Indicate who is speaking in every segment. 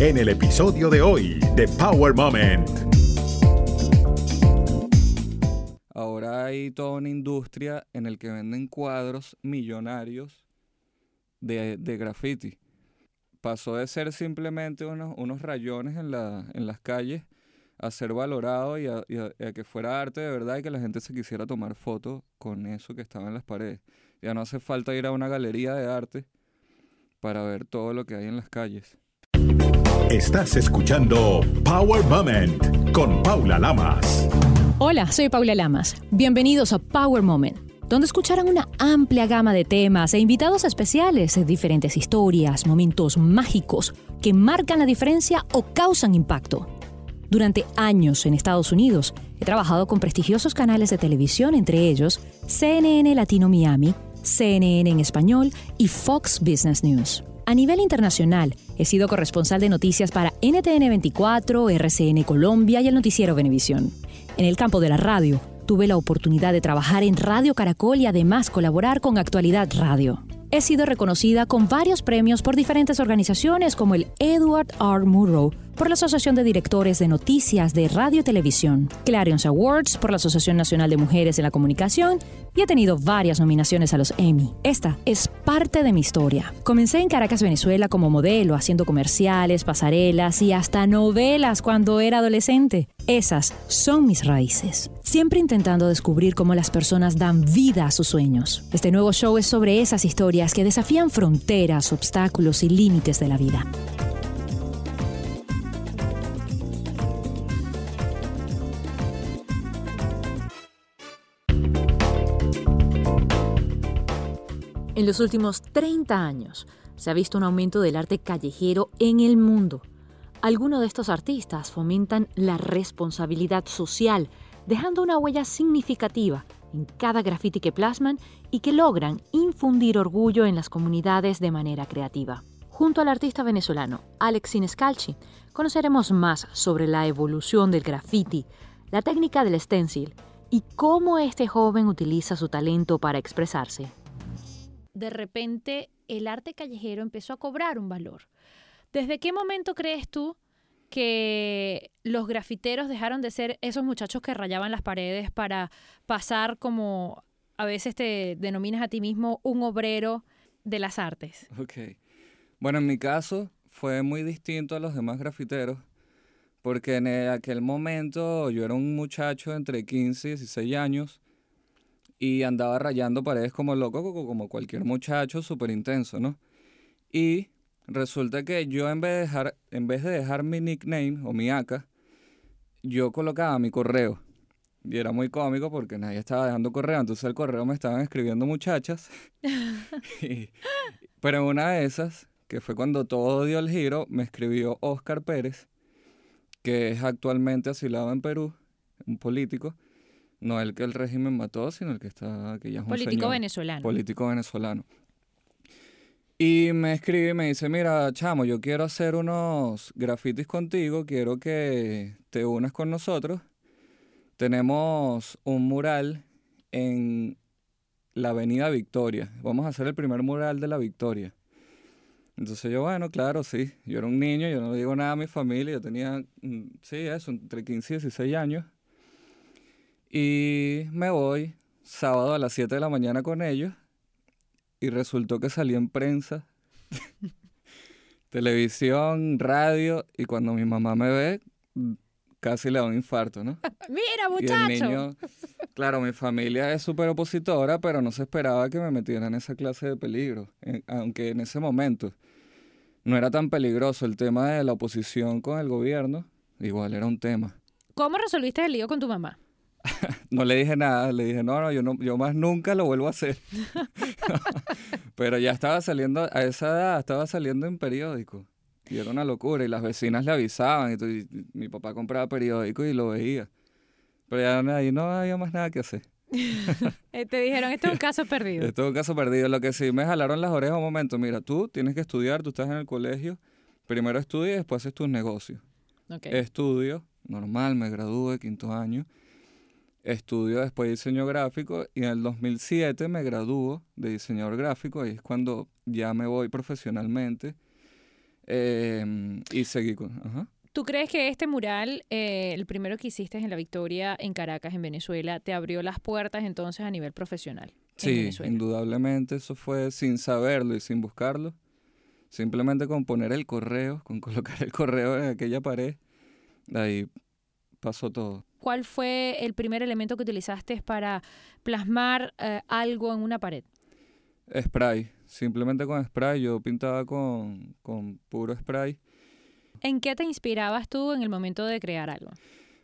Speaker 1: en el episodio de hoy de Power Moment.
Speaker 2: Ahora hay toda una industria en el que venden cuadros millonarios de, de graffiti. Pasó de ser simplemente unos, unos rayones en, la, en las calles a ser valorado y a- y a que fuera arte de verdad y que la gente se quisiera tomar fotos con eso que estaba en las paredes. Ya no hace falta ir a una galería de arte para ver todo lo que hay en las calles.
Speaker 1: Estás escuchando Power Moment con Paula Lamas.
Speaker 3: Hola, soy Paula Lamas. Bienvenidos a Power Moment, donde escucharán una amplia gama de temas e invitados especiales, diferentes historias, momentos mágicos que marcan la diferencia o causan impacto. Durante años en Estados Unidos he trabajado con prestigiosos canales de televisión, entre ellos CNN Latino Miami, CNN en español y Fox Business News. A nivel internacional, he sido corresponsal de noticias para NTN 24, RCN Colombia y el noticiero Venevisión. En el campo de la radio, tuve la oportunidad de trabajar en Radio Caracol y además colaborar con Actualidad Radio. He sido reconocida con varios premios por diferentes organizaciones como el Edward R. Murrow por la Asociación de Directores de Noticias de Radio y Televisión, Clarion Awards por la Asociación Nacional de Mujeres en la Comunicación y he tenido varias nominaciones a los Emmy. Esta es parte de mi historia. Comencé en Caracas, Venezuela como modelo, haciendo comerciales, pasarelas y hasta novelas cuando era adolescente. Esas son mis raíces. Siempre intentando descubrir cómo las personas dan vida a sus sueños. Este nuevo show es sobre esas historias que desafían fronteras, obstáculos y límites de la vida. En los últimos 30 años se ha visto un aumento del arte callejero en el mundo. Algunos de estos artistas fomentan la responsabilidad social, dejando una huella significativa en cada graffiti que plasman y que logran infundir orgullo en las comunidades de manera creativa. Junto al artista venezolano Alex Sinescalchi, conoceremos más sobre la evolución del graffiti, la técnica del stencil y cómo este joven utiliza su talento para expresarse de repente el arte callejero empezó a cobrar un valor. ¿Desde qué momento crees tú que los grafiteros dejaron de ser esos muchachos que rayaban las paredes para pasar como a veces te denominas a ti mismo un obrero de las artes?
Speaker 2: Ok. Bueno, en mi caso fue muy distinto a los demás grafiteros, porque en aquel momento yo era un muchacho entre 15 y 16 años y andaba rayando paredes como loco, co- como cualquier muchacho, súper intenso, ¿no? Y resulta que yo en vez, de dejar, en vez de dejar mi nickname o mi AK, yo colocaba mi correo. Y era muy cómico porque nadie estaba dejando correo, entonces el correo me estaban escribiendo muchachas. Y- pero en una de esas, que fue cuando todo dio el giro, me escribió Oscar Pérez, que es actualmente asilado en Perú, un político, no el que el régimen mató, sino el que está, que ya es un
Speaker 3: Político
Speaker 2: señor,
Speaker 3: venezolano.
Speaker 2: político venezolano. Y me escribe y me dice, mira, chamo, yo quiero hacer unos grafitis contigo, quiero que te unas con nosotros. Tenemos un mural en la Avenida Victoria. Vamos a hacer el primer mural de la Victoria. Entonces yo, bueno, claro, sí. Yo era un niño, yo no le digo nada a mi familia. Yo tenía, mm, sí, eso, entre 15 y 16 años. Y me voy sábado a las 7 de la mañana con ellos. Y resultó que salí en prensa, televisión, radio. Y cuando mi mamá me ve, casi le da un infarto, ¿no?
Speaker 3: Mira,
Speaker 2: Y el niño, claro, mi familia es súper opositora, pero no se esperaba que me metiera en esa clase de peligro. en- aunque en ese momento no era tan peligroso el tema de la oposición con el gobierno, igual era un tema.
Speaker 3: ¿Cómo resolviste el lío con tu mamá?
Speaker 2: No le dije nada, le dije, no, no, yo, no, yo más nunca lo vuelvo a hacer. pero ya estaba saliendo, a esa edad estaba saliendo en periódico. Y era una locura, y las vecinas le avisaban, y, tu- y mi papá compraba periódico y lo veía. Pero ya ahí no había más nada que hacer.
Speaker 3: Eh, te dijeron, este es un caso perdido.
Speaker 2: Es todo un caso perdido. Lo que sí me jalaron las orejas un momento. Mira, tú tienes que estudiar, tú estás en el colegio. Primero estudia y después haces tus negocios. Estudio, normal, me gradué quinto año. Estudio después diseño gráfico y en el 2007 me gradúo de diseñador gráfico. Ahí es cuando ya me voy profesionalmente Em, y seguí con... Ajá.
Speaker 3: ¿Tú crees que este mural, eh, el primero que hiciste en la Victoria en Caracas, en Venezuela, te abrió las puertas entonces a nivel profesional?
Speaker 2: Sí, indudablemente eso fue sin saberlo y sin buscarlo. Simplemente con poner el correo, con colocar el correo en aquella pared, ahí pasó todo.
Speaker 3: ¿Cuál fue el primer elemento que utilizaste para plasmar eh, algo en una pared?
Speaker 2: Spray, simplemente con spray, yo pintaba con, con puro spray.
Speaker 3: ¿En qué te inspirabas tú en el momento de crear algo?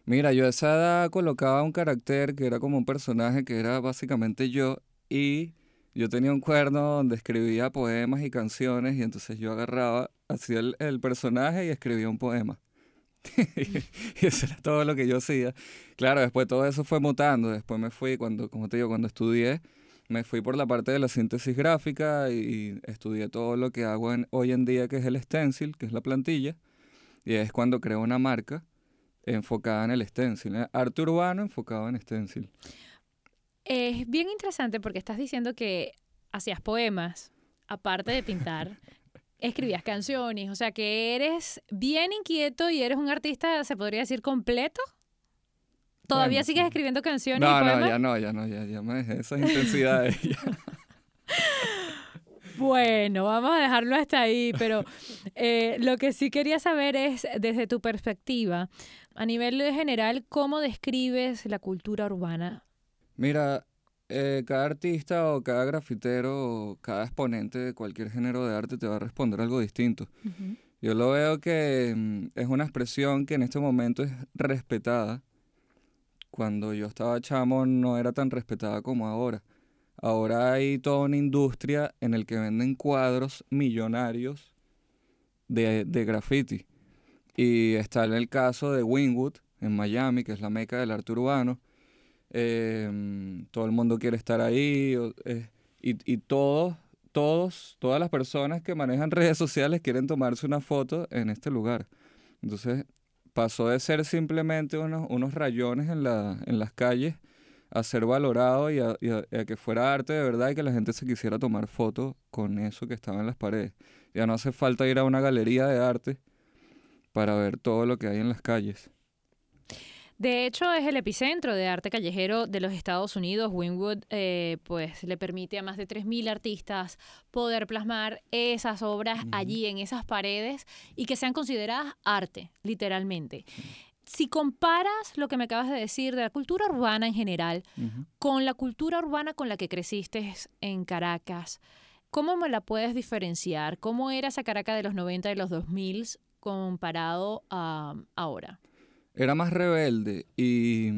Speaker 2: Mira, yo a esa edad colocaba un carácter que era como un personaje que era básicamente yo y yo tenía un cuerno donde escribía poemas y canciones y entonces yo agarraba, hacía el, el personaje y escribía un poema. Y eso era todo lo que yo hacía. Claro, después todo eso fue mutando, después me fui, cuando, como te digo, cuando estudié, me fui por la parte de la síntesis gráfica y estudié todo lo que hago en- hoy en día, que es el stencil, que es la plantilla, y es cuando creo una marca enfocada en el stencil, ¿eh? arte urbano enfocado en stencil.
Speaker 3: Es bien interesante porque estás diciendo que hacías poemas, aparte de pintar, escribías canciones, o sea que eres bien inquieto y eres un artista, se podría decir, completo. ¿Todavía
Speaker 2: Bueno,
Speaker 3: sigues
Speaker 2: sí.
Speaker 3: escribiendo canciones y
Speaker 2: No, no, ya no, ya no, ya, ya me dejé esas intensidades.
Speaker 3: Bueno, vamos a dejarlo hasta ahí, pero eh, lo que sí quería saber es, desde tu perspectiva, a nivel general, ¿cómo describes la cultura urbana?
Speaker 2: Mira, eh, cada artista o cada grafitero o cada exponente de cualquier género de arte te va a responder algo distinto. Yo lo veo que mm, es una expresión que en este momento es respetada. Cuando yo estaba chamo no era tan respetada como ahora. Ahora hay toda una industria en el que venden cuadros millonarios de, de graffiti. Y está el caso de Wynwood en Miami, que es la meca del arte urbano. Eh, todo el mundo quiere estar ahí. eh, y, y todos, todos, todas las personas que manejan redes sociales quieren tomarse una foto en este lugar. Entonces pasó de ser simplemente unos, unos rayones en, la, en las calles a ser valorado y a- y a que fuera arte de verdad y que la gente se quisiera tomar fotos con eso que estaba en las paredes. Ya no hace falta ir a una galería de arte para ver todo lo que hay en las calles.
Speaker 3: De hecho, es el epicentro de arte callejero de los Estados Unidos. Wynwood eh, pues, le permite a más de 3.000 artistas poder plasmar esas obras allí en esas paredes y que sean consideradas arte, literalmente. Si comparas lo que me acabas de decir de la cultura urbana en general con la cultura urbana con la que creciste en Caracas, ¿cómo me la puedes diferenciar? ¿Cómo era esa Caracas de los 90 y los 2000 comparado a ahora?
Speaker 2: Era más rebelde y,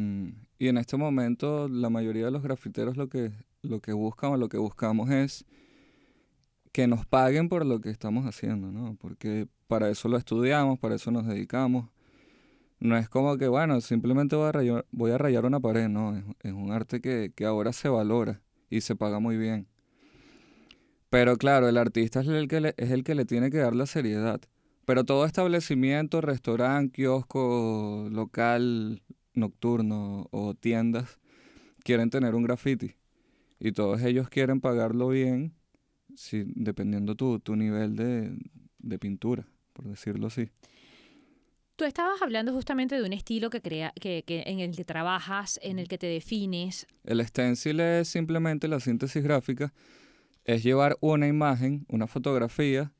Speaker 2: y en este momento la mayoría de los grafiteros lo que, lo que buscan lo que buscamos es que nos paguen por lo que estamos haciendo, ¿no? Porque para eso lo estudiamos, para eso nos dedicamos. No es como que, bueno, simplemente voy a rayar, voy a rayar una pared, no, es, un arte que, que ahora se valora y se paga muy bien. Pero claro, el artista es el que es el que le tiene que dar la seriedad. Pero todo establecimiento, restaurante, kiosco, local, nocturno o tiendas quieren tener un graffiti. Y todos ellos quieren pagarlo bien, si, dependiendo tu, tu nivel de, de pintura, por decirlo así.
Speaker 3: Tú estabas hablando justamente de un estilo que crea, que, que en el que trabajas, en el que te defines.
Speaker 2: El stencil es simplemente la síntesis gráfica, es llevar una imagen, una fotografía,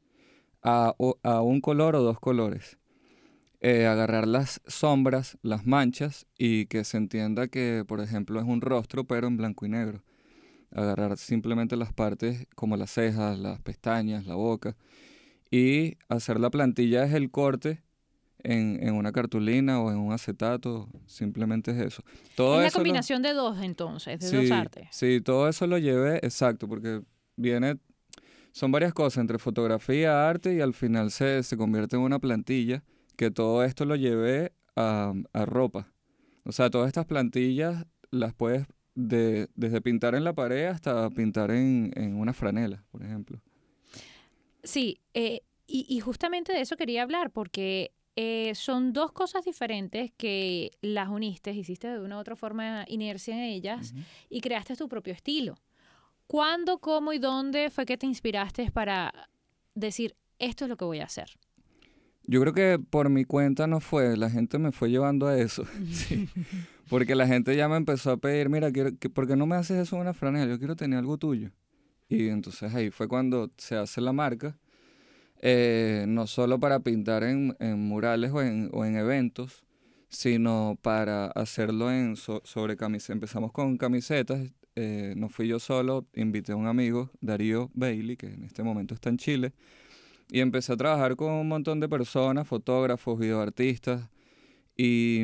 Speaker 2: a, un color o dos colores. Eh, agarrar las sombras, las manchas y que se entienda que, por ejemplo, es un rostro pero en blanco y negro. Agarrar simplemente las partes como las cejas, las pestañas, la boca y hacer la plantilla es el corte en, en una cartulina o en un acetato, simplemente es eso. Todo
Speaker 3: es la
Speaker 2: eso lo-
Speaker 3: combinación de dos entonces, de dos artes.
Speaker 2: Sí, todo eso lo llevé, exacto, porque viene, son varias cosas, entre fotografía, arte y al final se, se convierte en una plantilla, que todo esto lo llevé a, a ropa. O sea, todas estas plantillas las puedes, de, desde pintar en la pared hasta pintar en, en una franela, por ejemplo.
Speaker 3: Sí, eh, y, y justamente de eso quería hablar, porque eh, son dos cosas diferentes que las uniste, hiciste de una u otra forma inercia en ellas y creaste tu propio estilo. ¿Cuándo, cómo y dónde fue que te inspiraste para decir, esto es lo que voy a hacer?
Speaker 2: Yo creo que por mi cuenta no fue, la gente me fue llevando a eso. sí. Porque la gente ya me empezó a pedir, mira, quiero, ¿por qué no me haces eso en una franela? Yo quiero tener algo tuyo. Y entonces ahí fue cuando se hace la marca, eh, no solo para pintar en, murales o en, o en, eventos, sino para hacerlo en sobre camisetas. Empezamos con camisetas, eh, no fui yo solo, invité a un amigo, Darío Bailey, que en este momento está en Chile, y empecé a trabajar con un montón de personas, fotógrafos, videoartistas, y,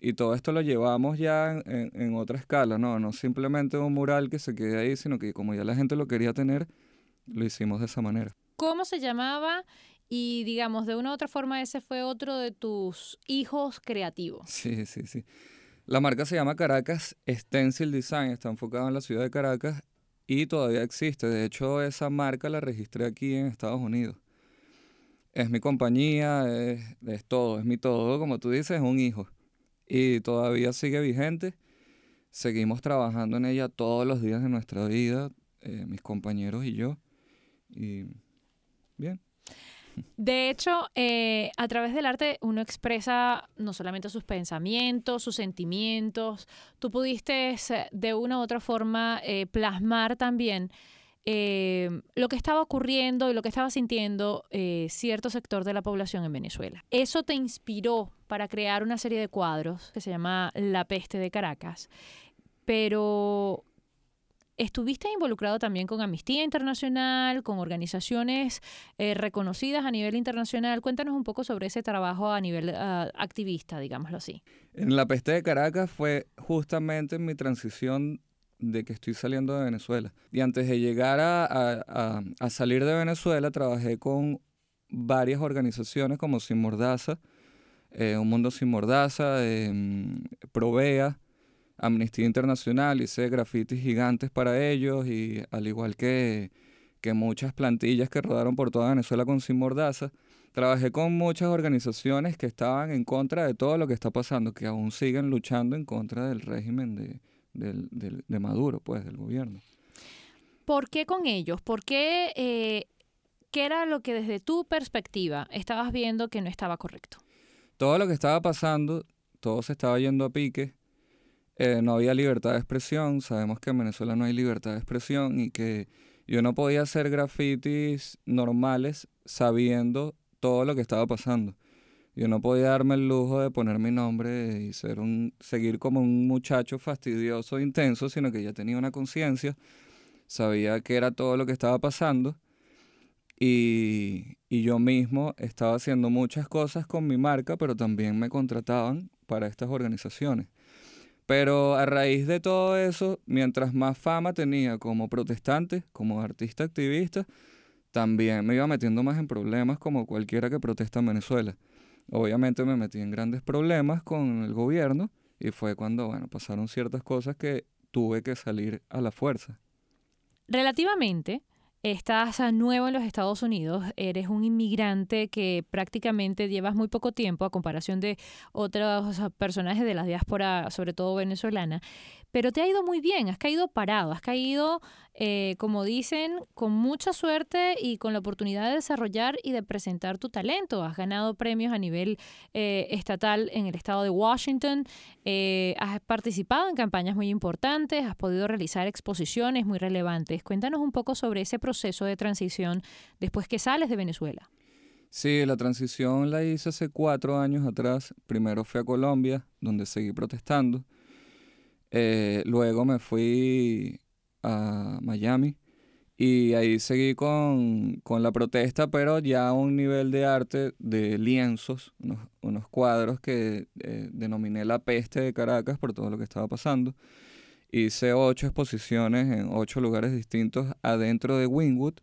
Speaker 2: y todo esto lo llevamos ya en, en, otra escala, ¿no? No simplemente un mural que se quede ahí, sino que como ya la gente lo quería tener, lo hicimos de esa manera.
Speaker 3: ¿Cómo se llamaba? Y digamos, de una u otra forma, ese fue otro de tus hijos creativos.
Speaker 2: Sí, sí, sí. La marca se llama Caracas Stencil Design, está enfocada en la ciudad de Caracas y todavía existe. De hecho, esa marca la registré aquí en Estados Unidos. Es mi compañía, es, todo, es mi todo, como tú dices, es un hijo. Y todavía sigue vigente. Seguimos trabajando en ella todos los días de nuestra vida, eh, mis compañeros y yo. Y bien.
Speaker 3: De hecho, eh, a través del arte uno expresa no solamente sus pensamientos, sus sentimientos, tú pudiste de una u otra forma eh, plasmar también eh, lo que estaba ocurriendo y lo que estaba sintiendo cierto sector de la población en Venezuela. Eso te inspiró para crear una serie de cuadros que se llama La peste de Caracas, pero Estuviste involucrado también con Amnistía Internacional, con organizaciones eh, reconocidas a nivel internacional. Cuéntanos un poco sobre ese trabajo a nivel ah, activista, digámoslo así.
Speaker 2: En la peste de Caracas fue justamente mi transición de que estoy saliendo de Venezuela. Y antes de llegar a, salir de Venezuela, trabajé con varias organizaciones como Sin Mordaza, eh, Un Mundo Sin Mordaza, eh, Provea, Amnistía Internacional, hice grafitis gigantes para ellos y al igual que, que muchas plantillas que rodaron por toda Venezuela con Sin Mordaza, trabajé con muchas organizaciones que estaban en contra de todo lo que está pasando, que aún siguen luchando en contra del régimen de, de, Maduro, pues, del gobierno.
Speaker 3: ¿Por qué con ellos? ¿Por qué, eh, qué era lo que desde tu perspectiva estabas viendo que no estaba correcto?
Speaker 2: Todo lo que estaba pasando, todo se estaba yendo a pique eh, no había libertad de expresión. Sabemos que en Venezuela no hay libertad de expresión y que yo no podía hacer grafitis normales sabiendo todo lo que estaba pasando. Yo no podía darme el lujo de poner mi nombre y ser un, seguir como un muchacho fastidioso, intenso, sino que ya tenía una conciencia, sabía que era todo lo que estaba pasando y, y yo mismo estaba haciendo muchas cosas con mi marca, pero también me contrataban para estas organizaciones. Pero a raíz de todo eso, mientras más fama tenía como protestante, como artista activista, también me iba metiendo más en problemas como cualquiera que protesta en Venezuela. Obviamente me metí en grandes problemas con el gobierno y fue cuando, bueno, pasaron ciertas cosas que tuve que salir a la fuerza.
Speaker 3: Relativamente, Estás nuevo en los Estados Unidos, eres un inmigrante que prácticamente llevas muy poco tiempo a comparación de otros personajes de la diáspora, sobre todo venezolana, pero te ha ido muy bien, has caído parado, has caído, eh, como dicen, con mucha suerte y con la oportunidad de desarrollar y de presentar tu talento. Has ganado premios a nivel eh, estatal en el estado de Washington, eh, has participado en campañas muy importantes, has podido realizar exposiciones muy relevantes. Cuéntanos un poco sobre ese proceso de transición después que sales de Venezuela.
Speaker 2: Sí, la transición la hice hace cuatro años atrás. Primero fui a Colombia, donde seguí protestando. Eh, luego me fui a Miami y ahí seguí con, la protesta, pero ya a un nivel de arte de lienzos, unos, cuadros que eh, denominé la peste de Caracas por todo lo que estaba pasando. Hice ocho exposiciones en ocho lugares distintos adentro de Wingwood.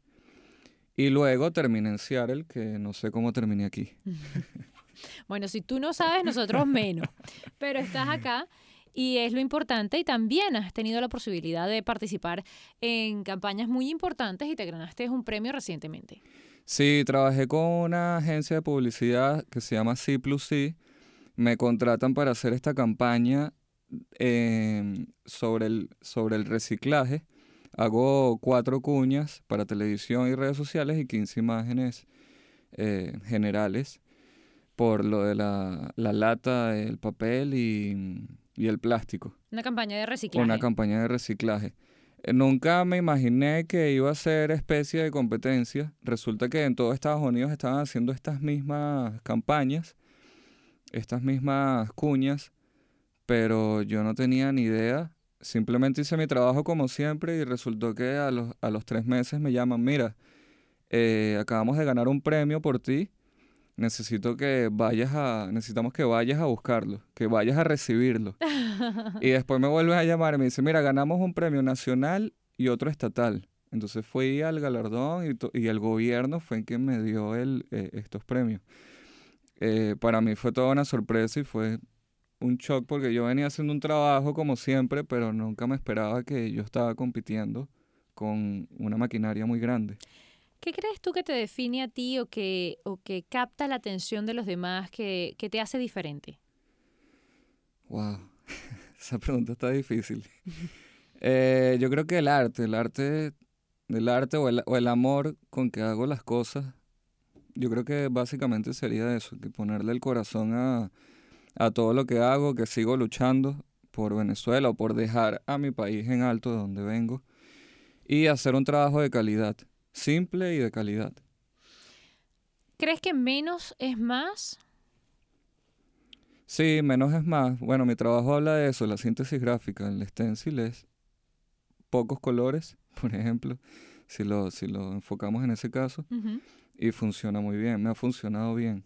Speaker 2: Y luego terminé en Seattle, que no sé cómo terminé aquí.
Speaker 3: bueno, si tú no sabes, nosotros menos. Pero estás acá y es lo importante y también has tenido la posibilidad de participar en campañas muy importantes y te ganaste un premio recientemente.
Speaker 2: Sí, trabajé con una agencia de publicidad que se llama C plus C. Me contratan para hacer esta campaña em, sobre, el, sobre el reciclaje. Hago cuatro cuñas para televisión y redes sociales y 15 imágenes eh, generales por lo de la, la lata, el papel y, y el plástico.
Speaker 3: Una campaña de reciclaje.
Speaker 2: Una campaña de reciclaje. Eh, Nunca me imaginé que iba a ser especie de competencia. Resulta que en todo Estados Unidos estaban haciendo estas mismas campañas, estas mismas cuñas, pero yo no tenía ni idea. Simplemente hice mi trabajo como siempre y resultó que a los, a los tres meses me llaman, mira, eh, acabamos de ganar un premio por ti, necesito que vayas a, necesitamos que vayas a buscarlo, que vayas a recibirlo. y después me vuelven a llamar y me dicen, mira, ganamos un premio nacional y otro estatal. Entonces fui al galardón y, y el gobierno fue quien me dio el, eh, estos premios. Eh, para mí fue toda una sorpresa y fue un shock porque yo venía haciendo un trabajo como siempre, pero nunca me esperaba que yo estaba compitiendo con una maquinaria muy grande.
Speaker 3: ¿Qué crees tú que te define a ti o que, o que capta la atención de los demás que, que te hace diferente?
Speaker 2: Wow, esa pregunta está difícil. Eh, yo creo que el arte, el arte, el arte o el, o el amor con que hago las cosas, yo creo que básicamente sería eso, que ponerle el corazón a, a todo lo que hago, que sigo luchando por Venezuela o por dejar a mi país en alto de donde vengo y hacer un trabajo de calidad, simple y de calidad.
Speaker 3: ¿Crees que menos es más?
Speaker 2: Sí, menos es más. Bueno, mi trabajo habla de eso, la síntesis gráfica. El stencil es pocos colores, por ejemplo, si lo, si lo enfocamos en ese caso, y funciona muy bien, me ha funcionado bien.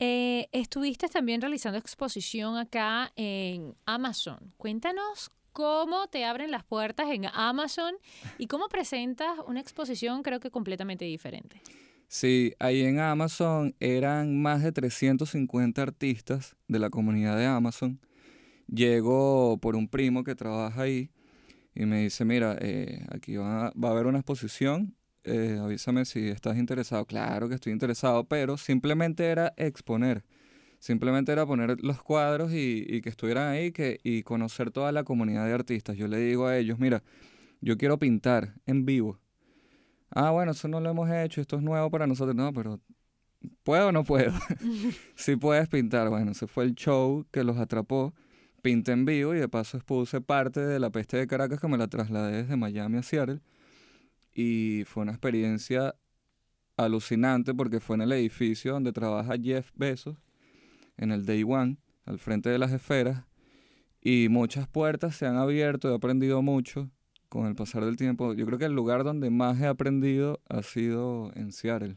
Speaker 3: Eh, estuviste también realizando exposición acá en Amazon. Cuéntanos cómo te abren las puertas en Amazon y cómo presentas una exposición creo que completamente diferente.
Speaker 2: Sí, ahí en Amazon eran más de 350 artistas de la comunidad de Amazon. Llego por un primo que trabaja ahí y me dice, mira, eh, aquí va, va a haber una exposición, eh, avísame si estás interesado. Claro que estoy interesado, pero simplemente era exponer. Simplemente era poner los cuadros y, y que estuvieran ahí que, y conocer toda la comunidad de artistas. Yo le digo a ellos, mira, yo quiero pintar en vivo. Ah, bueno, eso no lo hemos hecho, esto es nuevo para nosotros. No, pero ¿puedo o no puedo? sí puedes pintar. Bueno, ese fue el show que los atrapó. Pinté en vivo y de paso expuse parte de la peste de Caracas que me la trasladé desde Miami a Seattle. Y fue una experiencia alucinante porque fue en el edificio donde trabaja Jeff Bezos, en el Day One, al frente de las esferas. Y muchas puertas se han abierto, he aprendido mucho con el pasar del tiempo. Yo creo que el lugar donde más he aprendido ha sido en Seattle.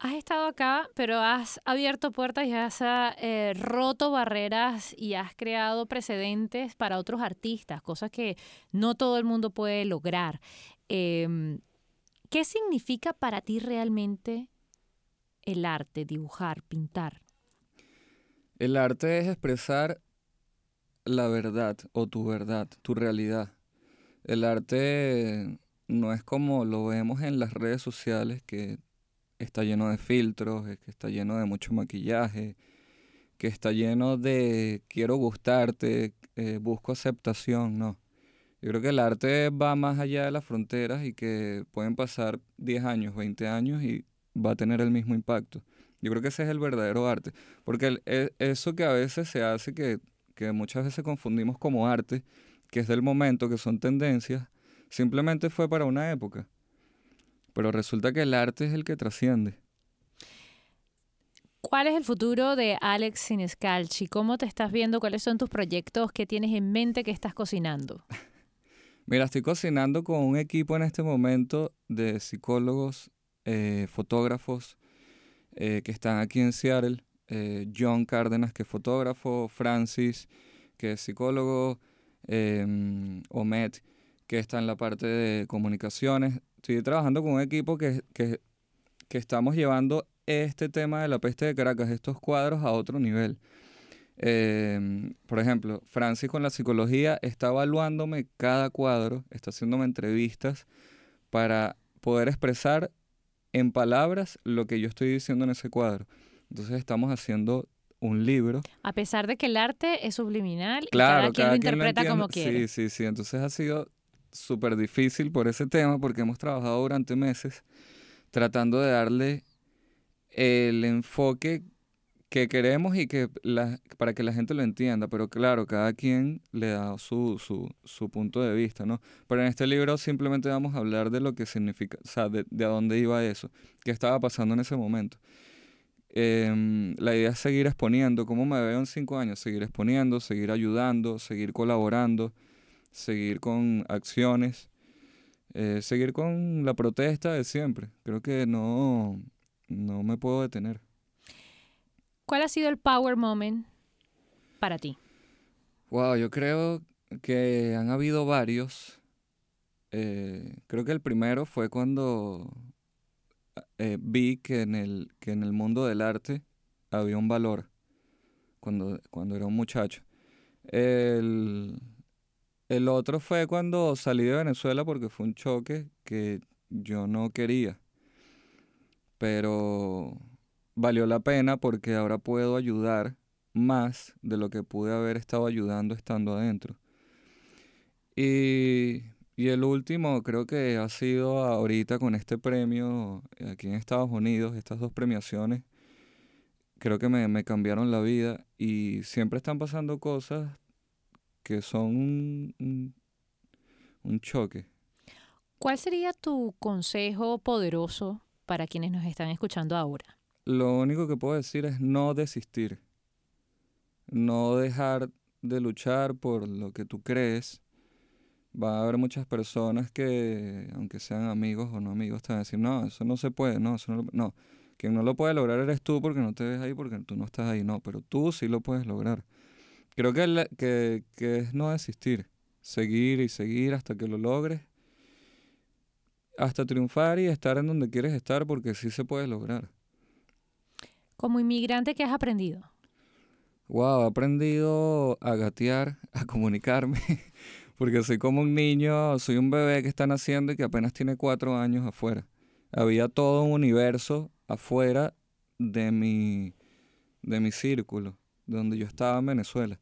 Speaker 3: Has estado acá, pero has abierto puertas y has eh, roto barreras y has creado precedentes para otros artistas, cosas que no todo el mundo puede lograr. Em, ¿Qué significa para ti realmente el arte, dibujar, pintar?
Speaker 2: El arte es expresar la verdad o tu verdad, tu realidad. El arte no es como lo vemos en las redes sociales, que está lleno de filtros, que está lleno de mucho maquillaje, que está lleno de quiero gustarte, eh, busco aceptación, no. Yo creo que el arte va más allá de las fronteras y que pueden pasar 10 años, 20 años y va a tener el mismo impacto. Yo creo que ese es el verdadero arte, porque el- e- eso que a veces se hace, que, que muchas veces confundimos como arte, que es del momento, que son tendencias, simplemente fue para una época. Pero resulta que el arte es el que trasciende.
Speaker 3: ¿Cuál es el futuro de Alex Sinescalchi? ¿Cómo te estás viendo? ¿Cuáles son tus proyectos? ¿Qué tienes en mente que estás cocinando?
Speaker 2: Mira, estoy cocinando con un equipo en este momento de psicólogos, eh, fotógrafos eh, que están aquí en Seattle. Eh, John Cárdenas, que es fotógrafo, Francis, que es psicólogo, em, Omet, que está en la parte de comunicaciones. Estoy trabajando con un equipo que, que, que estamos llevando este tema de la peste de Caracas, estos cuadros a otro nivel. Eh, por ejemplo, Francis con la psicología está evaluándome cada cuadro, está haciéndome entrevistas para poder expresar en palabras lo que yo estoy diciendo en ese cuadro. Entonces estamos haciendo un libro.
Speaker 3: A pesar de que el arte es subliminal y
Speaker 2: Claro,
Speaker 3: cada quien lo
Speaker 2: quien
Speaker 3: interpreta como quiere.
Speaker 2: Sí, sí, sí. Entonces ha sido súper difícil por ese tema porque hemos trabajado durante meses tratando de darle el enfoque que queremos y que la, para que la gente lo entienda, pero claro, cada quien le da su, su, su, punto de vista, ¿no? Pero en este libro simplemente vamos a hablar de lo que significa, o sea, de, de a dónde iba eso, qué estaba pasando en ese momento. Em, la idea es seguir exponiendo, ¿cómo me veo en cinco años? Seguir exponiendo, seguir ayudando, seguir colaborando, seguir con acciones, eh, seguir con la protesta de siempre. Creo que no, no me puedo detener.
Speaker 3: ¿Cuál ha sido el power moment para ti?
Speaker 2: Wow, yo creo que han habido varios. Eh, creo que el primero fue cuando eh, vi que en, el, que en el mundo del arte había un valor cuando, cuando era un muchacho. El, el otro fue cuando salí de Venezuela porque fue un choque que yo no quería. Pero valió la pena porque ahora puedo ayudar más de lo que pude haber estado ayudando estando adentro. Y, y el último creo que ha sido ahorita con este premio aquí en Estados Unidos, estas dos premiaciones, creo que me, me cambiaron la vida y siempre están pasando cosas que son un, un, un choque.
Speaker 3: ¿Cuál sería tu consejo poderoso para quienes nos están escuchando ahora?
Speaker 2: Lo único que puedo decir es no desistir, no dejar de luchar por lo que tú crees. Va a haber muchas personas que, aunque sean amigos o no amigos, te van a decir, no, eso no se puede, no, eso no, no. Quien no lo puede lograr eres tú porque no te ves ahí, porque tú no estás ahí, no, pero tú sí lo puedes lograr. Creo que, que, que es no desistir, seguir y seguir hasta que lo logres, hasta triunfar y estar en donde quieres estar, porque sí se puede lograr.
Speaker 3: Como inmigrante, ¿qué has aprendido?
Speaker 2: Wow, he aprendido a gatear, a comunicarme, porque soy como un niño, soy un bebé que está naciendo y que apenas tiene cuatro años afuera. Había todo un universo afuera de mi, de mi círculo, donde yo estaba en Venezuela.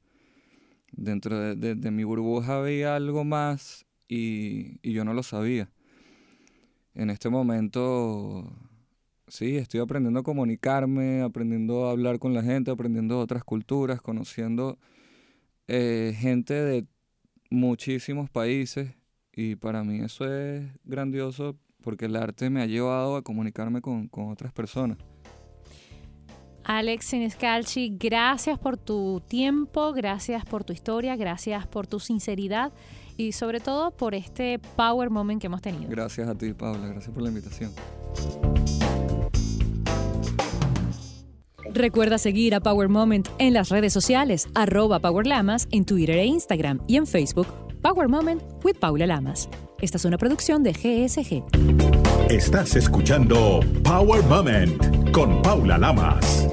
Speaker 2: Dentro de, mi burbuja había algo más y yo no lo sabía. En este momento sí, estoy aprendiendo a comunicarme, aprendiendo a hablar con la gente, aprendiendo otras culturas, conociendo eh, gente de muchísimos países y para mí eso es grandioso porque el arte me ha llevado a comunicarme con, con otras personas.
Speaker 3: Alex Sinescalchi, gracias por tu tiempo, gracias por tu historia, gracias por tu sinceridad y sobre todo por este power moment que hemos tenido.
Speaker 2: Gracias a ti, Paula, gracias por la invitación.
Speaker 3: Recuerda seguir a Power Moment en las redes sociales, arroba Power Lamas en Twitter e Instagram y en Facebook, Power Moment with Paula Lamas. Esta es una producción de GSG.
Speaker 1: Estás escuchando Power Moment con Paula Lamas.